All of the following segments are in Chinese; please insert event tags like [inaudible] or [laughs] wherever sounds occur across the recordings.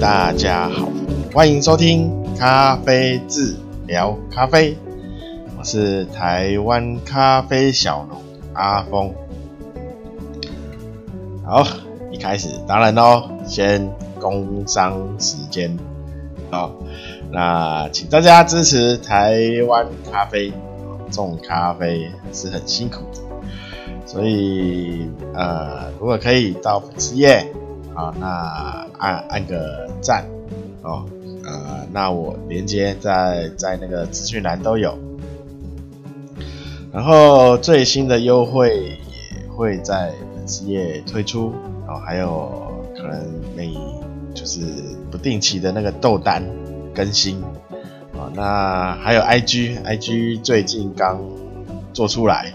大家好，欢迎收听咖啡治聊咖啡，我是台湾咖啡小农阿峰。好，一开始当然喽，先工商时间，好，那请大家支持台湾咖啡，种咖啡是很辛苦的，所以呃，如果可以到粉丝页。好，那按按个赞哦，呃，那我连接在在那个资讯栏都有，然后最新的优惠也会在粉丝页推出，哦，还有可能每就是不定期的那个豆单更新，哦，那还有 IG，IG 最近刚做出来，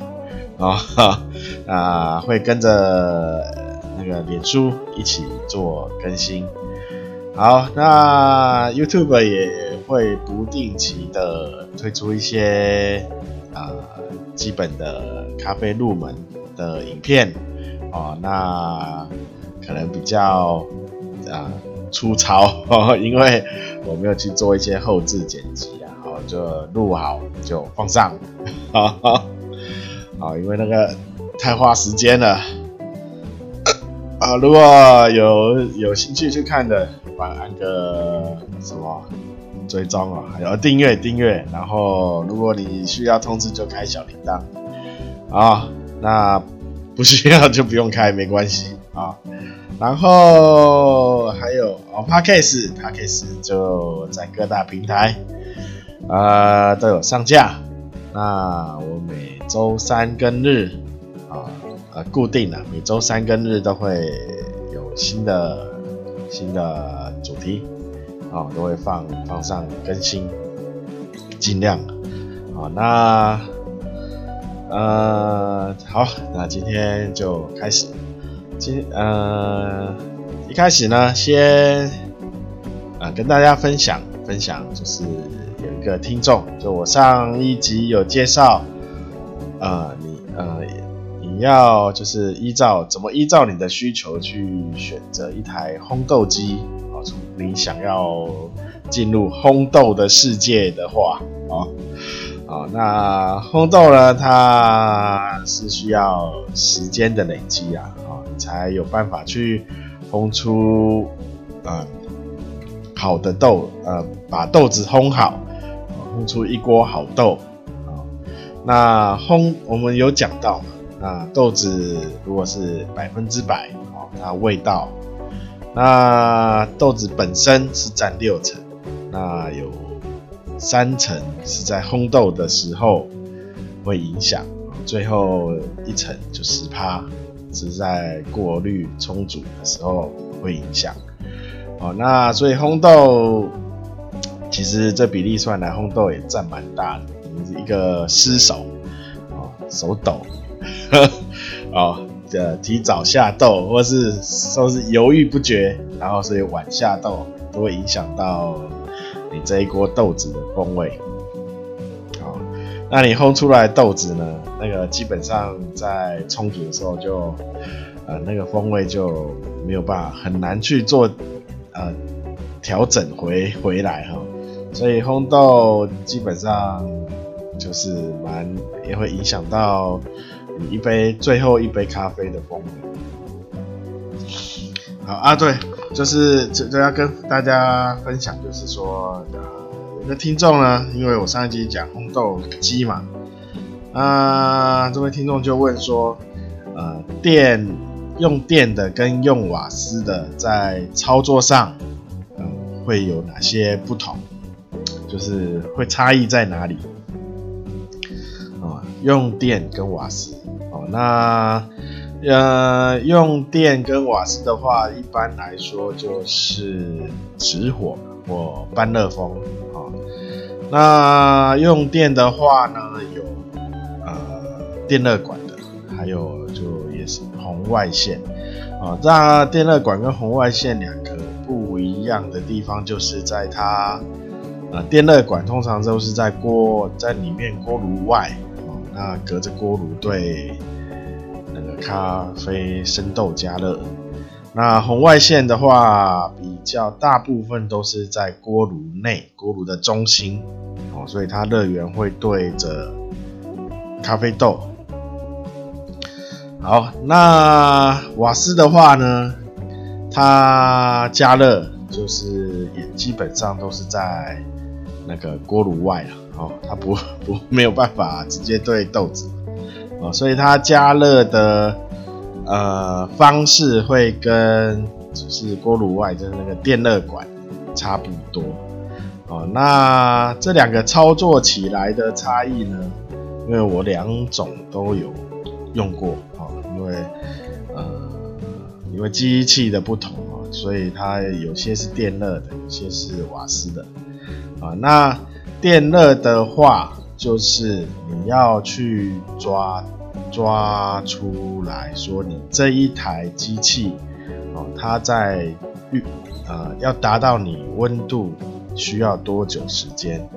啊、哦，[laughs] 啊，会跟着。那个脸书一起做更新，好，那 YouTube 也会不定期的推出一些啊、呃、基本的咖啡入门的影片。哦，那可能比较啊、呃、粗糙，[laughs] 因为我没有去做一些后置剪辑啊，好，就录好就放上，哈哈好，因为那个太花时间了。啊，如果有有兴趣去看的，帮按个什么追踪啊，还有订阅订阅，然后如果你需要通知就开小铃铛啊，那不需要就不用开，没关系啊。然后还有哦，Podcast，Podcast 就在各大平台啊都有上架。那我每周三跟日。呃，固定的每周三跟日都会有新的新的主题，啊、哦，都会放放上更新，尽量，啊、那呃好，那今天就开始，今呃一开始呢，先啊、呃、跟大家分享分享，就是有一个听众，就我上一集有介绍，呃你呃。你要就是依照怎么依照你的需求去选择一台烘豆机啊？从你想要进入烘豆的世界的话啊啊，那烘豆呢，它是需要时间的累积啊啊，你才有办法去烘出呃好的豆呃，把豆子烘好，烘出一锅好豆啊。那烘我们有讲到？那豆子如果是百分之百哦，那味道，那豆子本身是占六成，那有三成是在烘豆的时候会影响，最后一层就十趴是在过滤冲煮的时候会影响。哦，那所以烘豆其实这比例算来，烘豆也占蛮大的，一个失手哦，手抖。[laughs] 哦，提早下豆，或是说是犹豫不决，然后所以晚下豆，都会影响到你这一锅豆子的风味。好、哦，那你烘出来豆子呢？那个基本上在冲煮的时候就，呃，那个风味就没有办法，很难去做呃调整回回来哈、所以烘豆基本上就是蛮也会影响到。一杯最后一杯咖啡的风味。好啊，对，就是这这要跟大家分享，就是说，呃，有个听众呢，因为我上一集讲烘豆机嘛，啊、这位听众就问说，呃，电用电的跟用瓦斯的在操作上，嗯、会有哪些不同？就是会差异在哪里？啊、用电跟瓦斯。那呃，用电跟瓦斯的话，一般来说就是直火或半热风啊。那用电的话呢，有呃电热管的，还有就也是红外线啊。那电热管跟红外线两个不一样的地方，就是在它呃电热管通常都是在锅在里面锅炉外啊，那隔着锅炉对。咖啡生豆加热，那红外线的话，比较大部分都是在锅炉内，锅炉的中心。哦，所以它热源会对着咖啡豆。好，那瓦斯的话呢，它加热就是也基本上都是在那个锅炉外了。哦，它不 [laughs] 不没有办法直接对豆子。哦，所以它加热的。呃，方式会跟就是锅炉外的那个电热管差不多哦。那这两个操作起来的差异呢？因为我两种都有用过哦，因为呃，因为机器的不同哦，所以它有些是电热的，有些是瓦斯的啊。那电热的话，就是你要去抓。抓出来说，你这一台机器哦，它在预呃要达到你温度需要多久时间？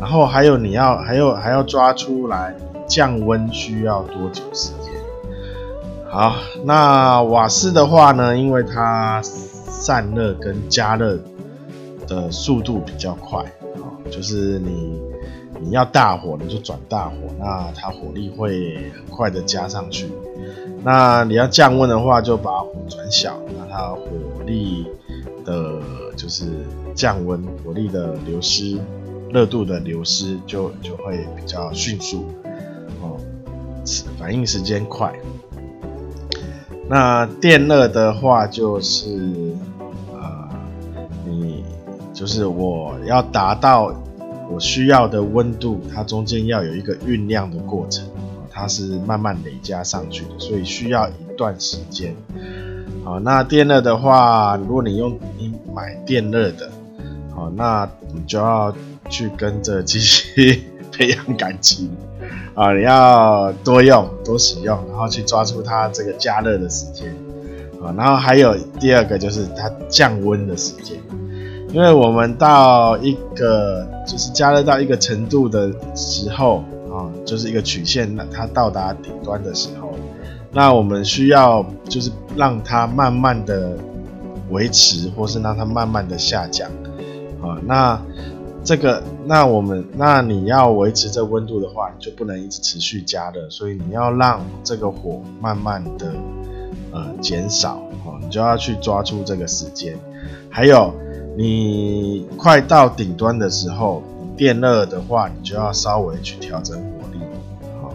然后还有你要还有还要抓出来降温需要多久时间？好，那瓦斯的话呢，因为它散热跟加热的速度比较快，哦，就是你。你要大火，你就转大火，那它火力会很快的加上去。那你要降温的话，就把火转小，那它火力的，就是降温，火力的流失，热度的流失就就会比较迅速，哦，反应时间快。那电热的话，就是呃，你就是我要达到。我需要的温度，它中间要有一个酝酿的过程，它是慢慢累加上去的，所以需要一段时间。好，那电热的话，如果你用你买电热的，好，那你就要去跟着机器 [laughs] 培养感情啊，你要多用多使用，然后去抓住它这个加热的时间啊，然后还有第二个就是它降温的时间。因为我们到一个就是加热到一个程度的时候啊，就是一个曲线，那它到达顶端的时候，那我们需要就是让它慢慢的维持，或是让它慢慢的下降啊。那这个，那我们那你要维持这温度的话，你就不能一直持续加热，所以你要让这个火慢慢的呃减少啊，你就要去抓住这个时间，还有。你快到顶端的时候，你电热的话，你就要稍微去调整火力，好，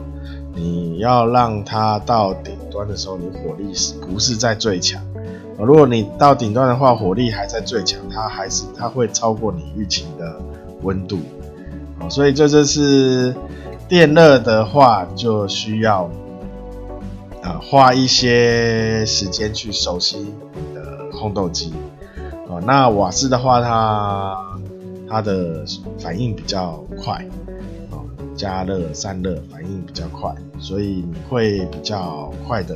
你要让它到顶端的时候，你火力是不是在最强？如果你到顶端的话，火力还在最强，它还是它会超过你预期的温度，好，所以这就是电热的话，就需要啊花一些时间去熟悉你的烘豆机。那瓦斯的话，它它的反应比较快，哦，加热散热反应比较快，所以你会比较快的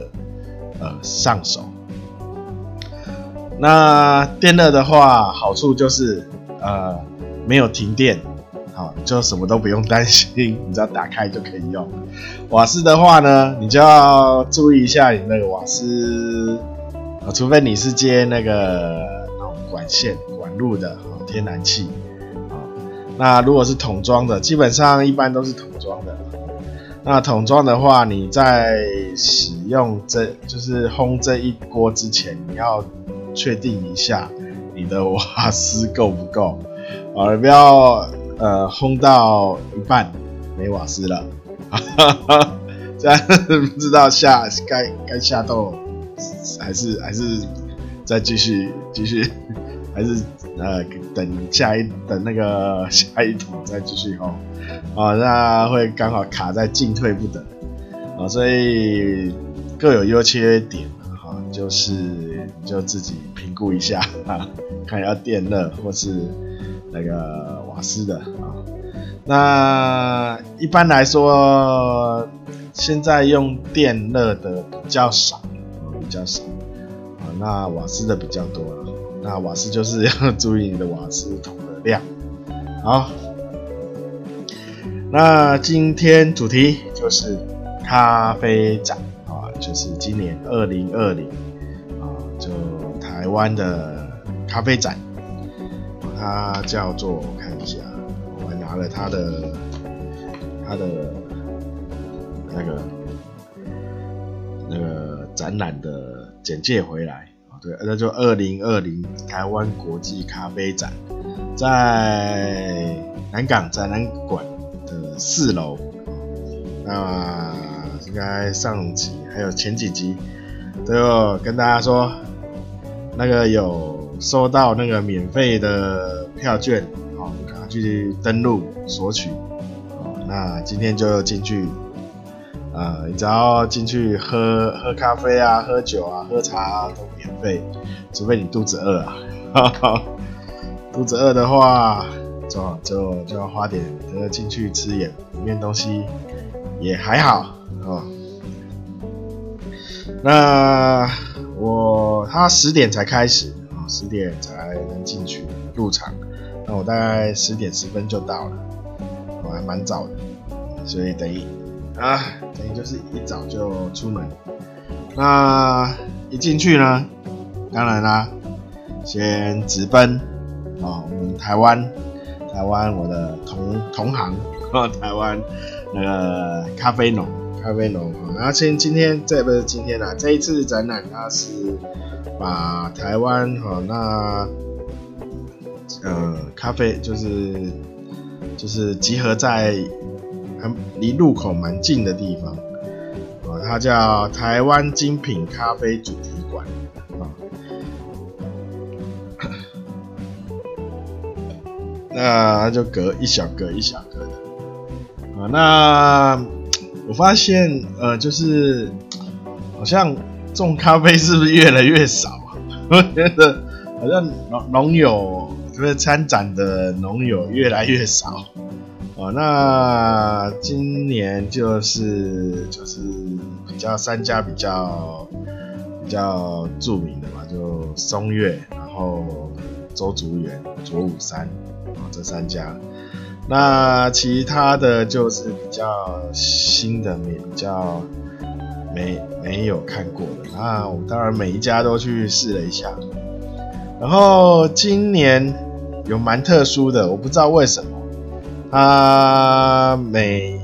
呃上手。那电热的话，好处就是呃没有停电，好，就什么都不用担心，你只要打开就可以用。瓦斯的话呢，你就要注意一下你那个瓦斯，啊，除非你是接那个。管线管路的天然气啊，那如果是桶装的，基本上一般都是桶装的。那桶装的话，你在使用这就是烘这一锅之前，你要确定一下你的瓦斯够不够啊，不要呃烘到一半没瓦斯了，[laughs] 这样不知道下该该下豆还是还是再继续继续。还是呃等下一等那个下一桶再继续哦，啊，那会刚好卡在进退不等，啊，所以各有优缺点，哈，就是你就自己评估一下，啊，看要电热或是那个瓦斯的啊。那一般来说，现在用电热的比较少，比较少，啊，那瓦斯的比较多了。那瓦斯就是要 [laughs] 注意你的瓦斯桶的量。好，那今天主题就是咖啡展啊，就是今年二零二零啊，就台湾的咖啡展，它叫做我看一下，我还拿了它的它的那个那个展览的简介回来，对，那就二零二零台湾国际咖啡展，在南港展览馆的四楼，那应该上集还有前几集。都有跟大家说，那个有收到那个免费的票券，好，赶快去登录索取。那今天就进去，呃，只要进去喝喝咖啡啊，喝酒啊，喝茶啊，都可以费，除非你肚子饿啊。哈哈，肚子饿的话，就就就要花点，这个进去吃点里面东西也还好，哦。那我他十点才开始啊，十点才能进去入场。那我大概十点十分就到了，我还蛮早的，所以等于啊，等于就是一早就出门。那一进去呢，当然啦，先直奔啊，我们台湾，台湾我的同同行啊，[laughs] 台湾那个咖啡农。咖啡农，然后今今天这不是今天啦，这一次展览它是把台湾哈那呃咖啡就是就是集合在很离路口蛮近的地方啊，它叫台湾精品咖啡主题馆那就隔一小格一小格的啊，那。我发现，呃，就是好像种咖啡是不是越来越少啊？[laughs] 我觉得好像农农友，就是参展的农友越来越少。哦，那今年就是就是比较三家比较比较著名的嘛，就松月，然后周竹园、左武山，这三家。那其他的就是比较新的，比较没没有看过的。那我当然每一家都去试了一下。然后今年有蛮特殊的，我不知道为什么，他每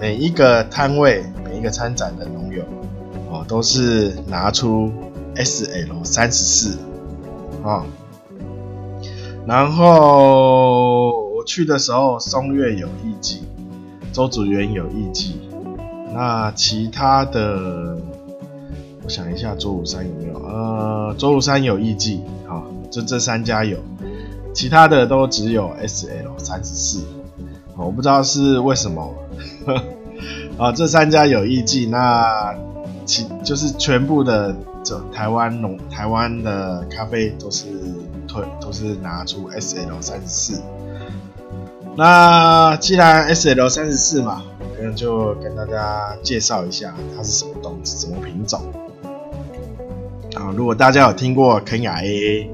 每一个摊位、每一个参展的农友哦，都是拿出 SL 三十四啊，然后我。去的时候，松月有艺伎，邹筑园有艺伎，那其他的，我想一下，周武山有没有？呃，周武山有艺伎，好，就这三家有，其他的都只有 SL 三十四，我不知道是为什么，[laughs] 啊，这三家有艺伎，那其就是全部的这台湾农台湾的咖啡都是都是拿出 SL 三十四。那既然 SL 三十四嘛，可能就跟大家介绍一下它是什么东西，什么品种啊？如果大家有听过肯雅 AA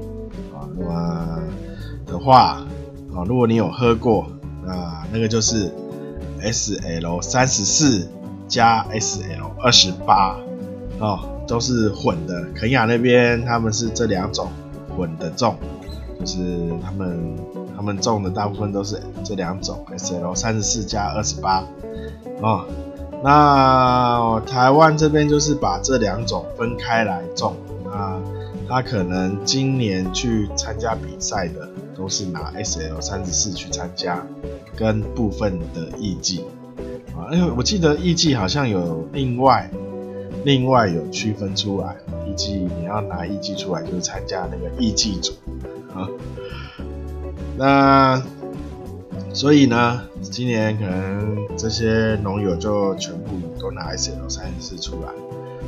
啊，那么的话啊，如果你有喝过，那那个就是 SL 三十四加 SL 二十八哦，都是混的。肯雅那边他们是这两种稳的种，就是他们。他们种的大部分都是这两种，SL 三十四加二十八，哦，那台湾这边就是把这两种分开来种，那他可能今年去参加比赛的都是拿 SL 三十四去参加，跟部分的艺伎，啊，因为我记得艺伎好像有另外另外有区分出来，艺伎你要拿艺伎出来就是参加那个艺伎组，啊。那所以呢，今年可能这些农友就全部都拿 SL 三十四出来，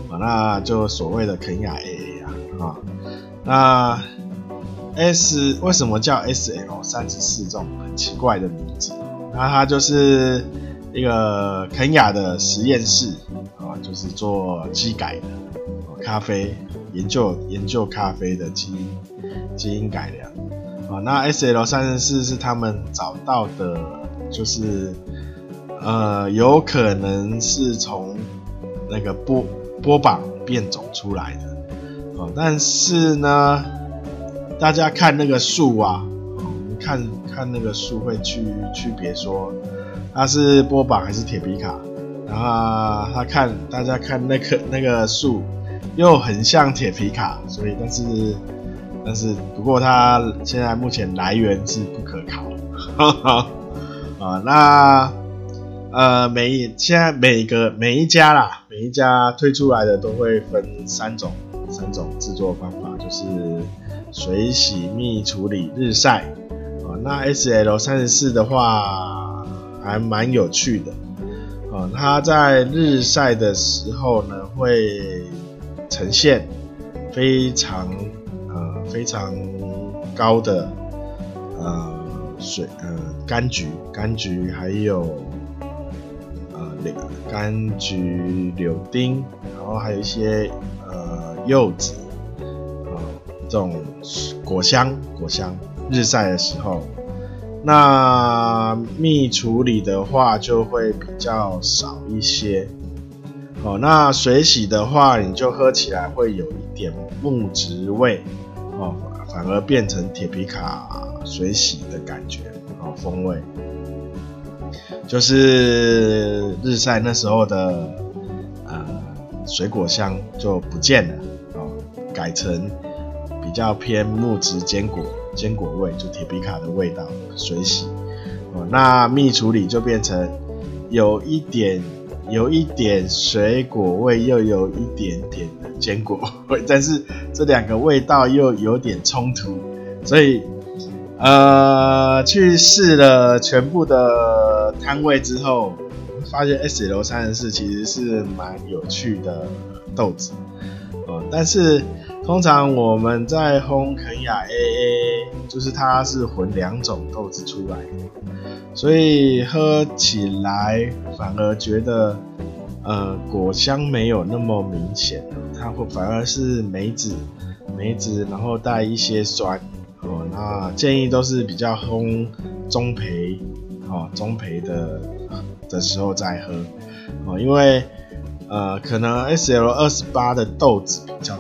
啊，那就所谓的肯亚 AA 啊，啊，那 S 为什么叫 SL 三十四这种很奇怪的名字？那它就是一个肯亚的实验室啊，就是做基改的咖啡研究研究咖啡的基因基因改良啊。那 SL 三十四是他们找到的，就是呃，有可能是从那个波波榜变种出来的，哦，但是呢，大家看那个树啊，看看那个树会区区别说它是波板还是铁皮卡，然后他看大家看那棵那个树又很像铁皮卡，所以但是但是不过它现在目前来源是不可考，哈 [laughs] 哈，啊那。呃，每一现在每个每一家啦，每一家推出来的都会分三种三种制作方法，就是水洗、密处理、日晒。啊，那 SL 三十四的话还蛮有趣的。啊，它在日晒的时候呢，会呈现非常呃非常高的呃水呃柑橘柑橘还有。柑橘、柳丁，然后还有一些呃柚子，啊、这种果香果香。日晒的时候，那蜜处理的话就会比较少一些。哦，那水洗的话，你就喝起来会有一点木质味，哦，反而变成铁皮卡水洗的感觉，哦，风味。就是日晒那时候的呃水果香就不见了哦，改成比较偏木质坚果坚果味，就铁皮卡的味道水洗哦。那蜜处理就变成有一点有一点水果味，又有一点点的坚果味，[laughs] 但是这两个味道又有点冲突，所以。呃，去试了全部的摊位之后，发现 SL 三十四其实是蛮有趣的豆子，呃，但是通常我们在烘肯亚 AA，就是它是混两种豆子出来的，所以喝起来反而觉得呃果香没有那么明显，它会反而是梅子梅子，然后带一些酸。哦，那建议都是比较烘中培，哦，中培的的时候再喝，哦，因为呃，可能 SL 二十八的豆子比较，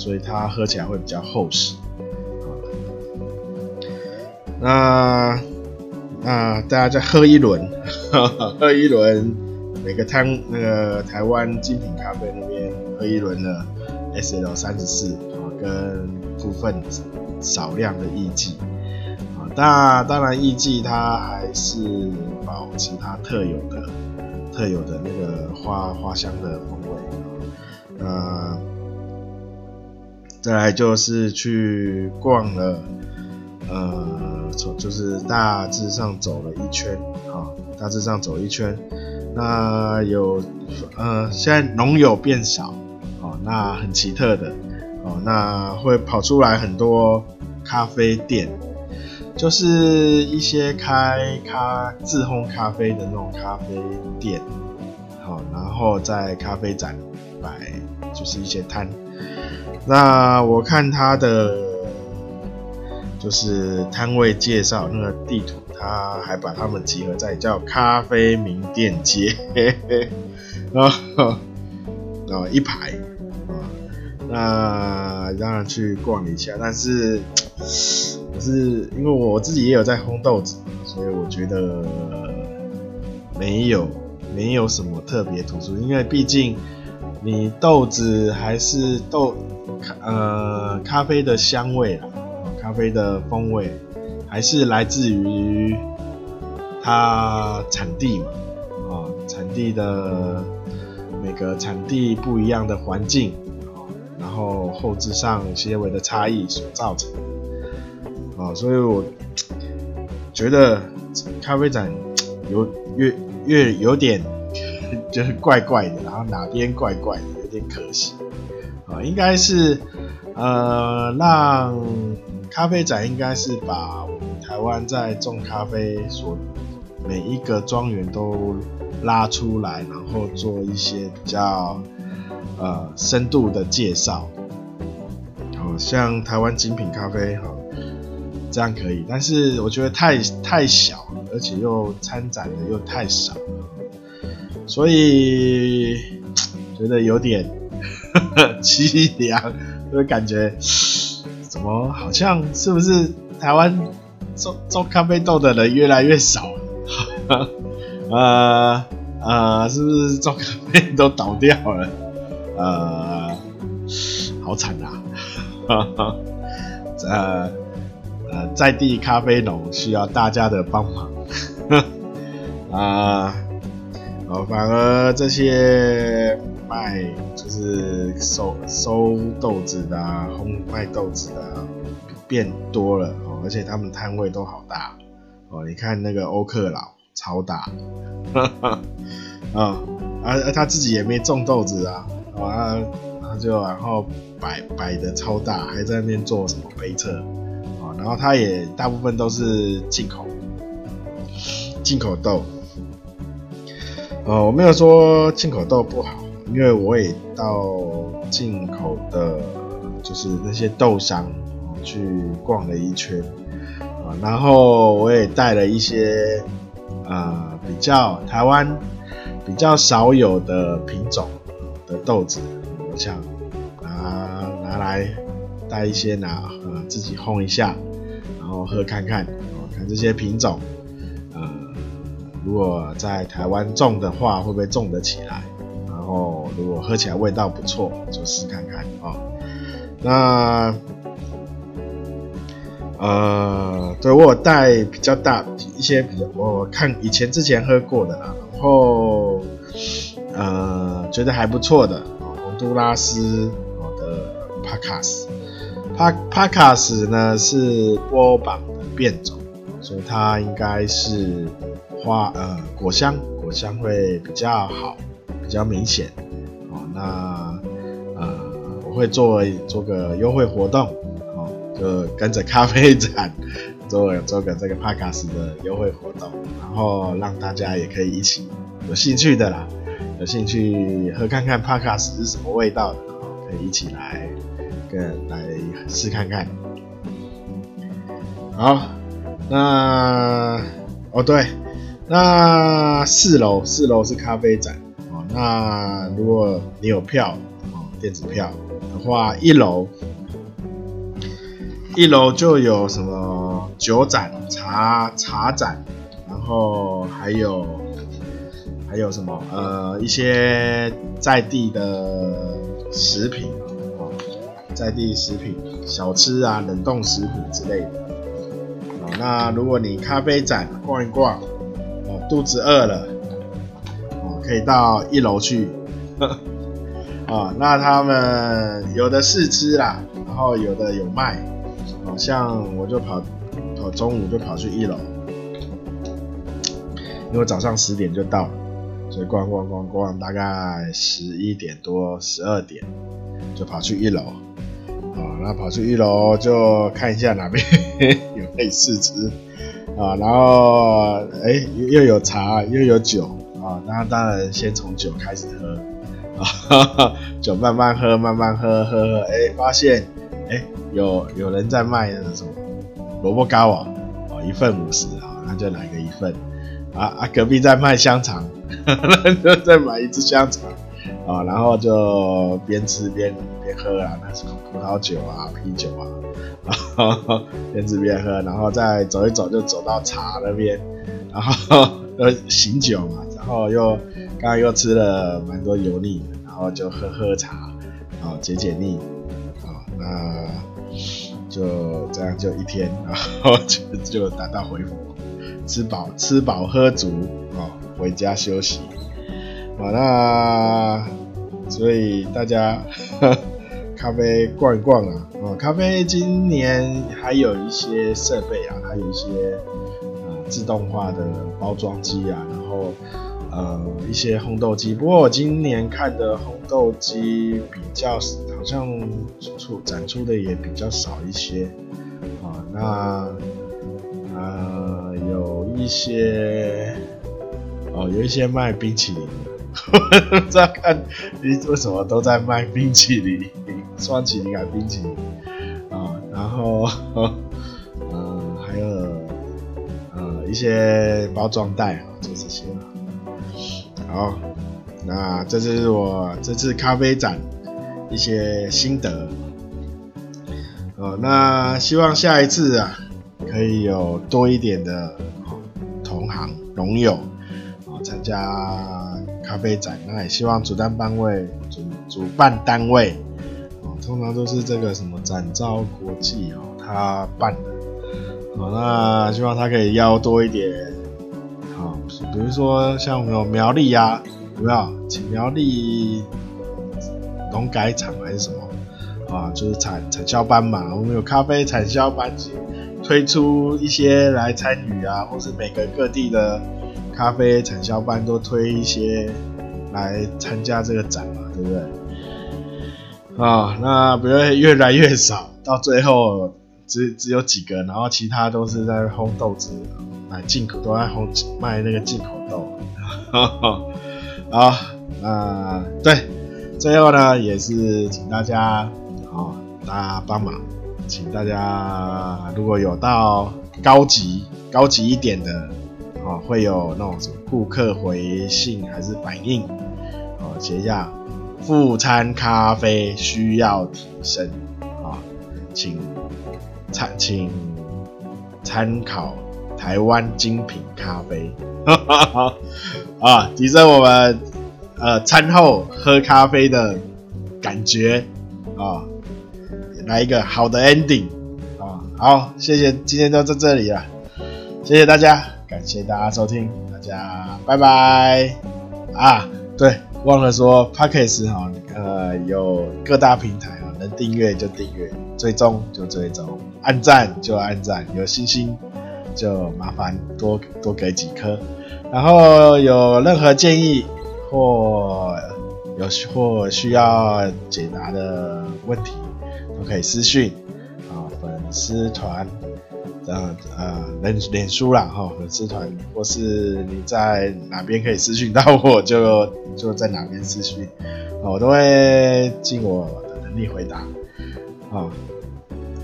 所以它喝起来会比较厚实。那那大家再喝一轮，[laughs] 喝一轮，每个汤那个台湾精品咖啡那边喝一轮的 SL 三十四，啊，跟部分。少量的艺妓啊，那当然艺妓它还是保持它特有的、特有的那个花花香的风味。那再来就是去逛了，呃，从就是大致上走了一圈啊，大致上走一圈。那有呃，现在农友变少哦，那很奇特的。哦，那会跑出来很多咖啡店，就是一些开咖自烘咖啡的那种咖啡店，好，然后在咖啡展摆就是一些摊。那我看他的就是摊位介绍那个地图，他还把他们集合在叫咖啡名店街，然后然后一排啊。那当然去逛一下，但是可是因为我自己也有在烘豆子，所以我觉得没有没有什么特别突出，因为毕竟你豆子还是豆呃咖啡的香味啦，咖啡的风味还是来自于它产地嘛，啊产地的每个产地不一样的环境。然后后置上些微的差异所造成的，啊，所以我觉得咖啡展有越越有点 [laughs] 就是怪怪的，然后哪边怪怪的，有点可惜，啊，应该是呃让咖啡展应该是把我们台湾在种咖啡所每一个庄园都拉出来，然后做一些比较。呃，深度的介绍，好像台湾精品咖啡哈，这样可以，但是我觉得太太小了，而且又参展的又太少，所以觉得有点 [laughs] 凄凉，就感觉怎么好像是不是台湾种种咖啡豆的人越来越少了？[laughs] 呃呃，是不是种咖啡都倒掉了？呃，好惨啊！[laughs] 呃呃，在地咖啡农需要大家的帮忙啊！哦，反而这些卖就是收收豆子的、啊、烘卖豆子的、啊、变多了哦，而且他们摊位都好大哦。你看那个欧克劳超大，啊、哦，而他自己也没种豆子啊，啊，他就然后摆摆的超大，还在那边做什么杯测啊，然后他也大部分都是进口进口豆。哦，我没有说进口豆不好，因为我也到进口的，就是那些豆商去逛了一圈，啊，然后我也带了一些啊比较台湾比较少有的品种的豆子，我想拿拿来带一些拿呃自己烘一下，然后喝看看，啊看这些品种。呃如果在台湾种的话，会不会种得起来？哦如果喝起来味道不错，就试看看啊、哦。那呃，对我带比较大一些比较，我看以前之前喝过的啦，然后呃觉得还不错的，洪都拉斯的帕卡斯，帕帕卡斯呢是波榜的变种，所以它应该是。花呃果香果香会比较好，比较明显哦。那呃我会做做个优惠活动哦，就跟着咖啡展 [laughs] 做做个这个帕卡斯的优惠活动，然后让大家也可以一起有兴趣的啦，有兴趣喝看看帕卡斯是什么味道的，可以一起来跟来试看看。好，那哦对。那四楼，四楼是咖啡展。那如果你有票哦，电子票的话，一楼，一楼就有什么酒展、茶茶展，然后还有还有什么呃一些在地的食品哦，在地食品、小吃啊、冷冻食品之类的。那如果你咖啡展逛一逛。肚子饿了，可以到一楼去，[laughs] 啊，那他们有的试吃啦，然后有的有卖，好像我就跑，跑中午就跑去一楼，因为早上十点就到了，所以逛逛逛逛，大概十一点多、十二点就跑去一楼，啊，那跑去一楼就看一下哪边 [laughs] 有可以试吃。啊，然后哎，又有茶又有酒啊，那当然先从酒开始喝啊，[laughs] 酒慢慢喝，慢慢喝，喝喝，哎，发现哎，有有人在卖那种萝卜糕啊，哦，一份五十啊，那就来个一份啊啊，隔壁在卖香肠，[laughs] 那就再买一支香肠啊，然后就边吃边边喝啊，那什么葡萄酒啊，啤酒啊。[laughs] 边吃边喝，然后再走一走，就走到茶那边，然后又醒酒嘛，后又刚刚又吃了蛮多油腻的，然后就喝喝茶，啊解解腻，啊那就这样就一天，然后就就达到回府，吃饱吃饱喝足，啊回家休息，好那所以大家。咖啡逛一逛啊，哦，咖啡今年还有一些设备啊，还有一些呃自动化的包装机啊，然后呃一些烘豆机。不过我今年看的烘豆机比较好像出展出的也比较少一些啊。那呃有一些哦，有一些卖冰淇淋的。我不知道看你为什么都在卖冰淇淋。[laughs] 双淇淋、冰淇淋啊，然后 [laughs] 呃还有呃一些包装袋，好，那这就是我这次咖啡展一些心得哦，那希望下一次啊，可以有多一点的同行农友啊参加咖啡展。那也希望主办单位主主办单位哦，通常都是这个什么展昭国际哦，他办的。哦，那希望他可以邀多一点比如说像我们有苗栗啊，有没有请苗栗农改场还是什么？啊，就是产产销班嘛，我们有咖啡产销班，推出一些来参与啊，或是每个各地的咖啡产销班都推一些来参加这个展嘛，对不对？啊，那不会越来越少，到最后只只有几个，然后其他都是在烘豆子，买进口都在烘卖那个进口豆。[laughs] 啊，那对，最后呢也是请大家。哦，大家帮忙，请大家如果有到高级、高级一点的，哦，会有那种什么顾客回信还是反应，哦，写一下副餐咖啡需要提升，啊、请参请参考台湾精品咖啡，哈哈哈，啊，提升我们呃餐后喝咖啡的感觉，啊、来一个好的 ending 啊！好，谢谢，今天就到这里了，谢谢大家，感谢大家收听，大家拜拜啊！对，忘了说 Podcast 哈，呃，有各大平台啊，能订阅就订阅，追踪就追踪，按赞就按赞，有星星就麻烦多多给几颗，然后有任何建议或有或需要解答的问题。都可以私讯啊，粉丝团，呃呃，脸脸书啦哈，粉丝团，或是你在哪边可以私讯到我就就在哪边私讯，我都会尽我的能力回答，啊，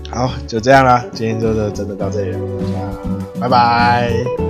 好，就这样啦，今天就真的到这里了，大家拜拜。